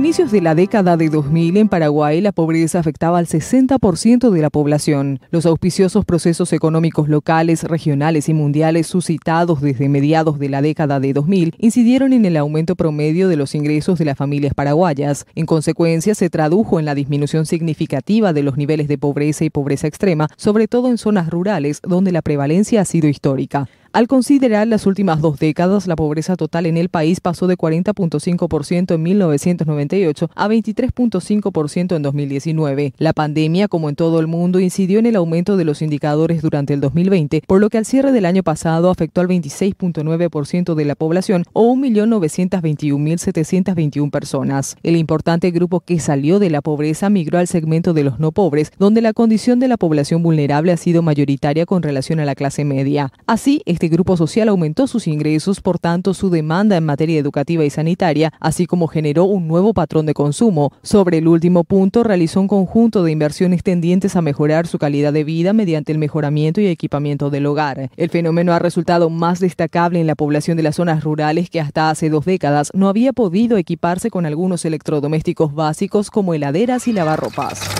inicios de la década de 2000 en Paraguay la pobreza afectaba al 60% de la población. Los auspiciosos procesos económicos locales, regionales y mundiales suscitados desde mediados de la década de 2000 incidieron en el aumento promedio de los ingresos de las familias paraguayas. En consecuencia, se tradujo en la disminución significativa de los niveles de pobreza y pobreza extrema, sobre todo en zonas rurales donde la prevalencia ha sido histórica. Al considerar las últimas dos décadas, la pobreza total en el país pasó de 40.5% en 1998 a 23.5% en 2019. La pandemia, como en todo el mundo, incidió en el aumento de los indicadores durante el 2020, por lo que al cierre del año pasado afectó al 26.9% de la población o 1.921.721 personas. El importante grupo que salió de la pobreza migró al segmento de los no pobres, donde la condición de la población vulnerable ha sido mayoritaria con relación a la clase media. Así, este grupo social aumentó sus ingresos, por tanto su demanda en materia educativa y sanitaria, así como generó un nuevo patrón de consumo. Sobre el último punto, realizó un conjunto de inversiones tendientes a mejorar su calidad de vida mediante el mejoramiento y equipamiento del hogar. El fenómeno ha resultado más destacable en la población de las zonas rurales que hasta hace dos décadas no había podido equiparse con algunos electrodomésticos básicos como heladeras y lavarropas.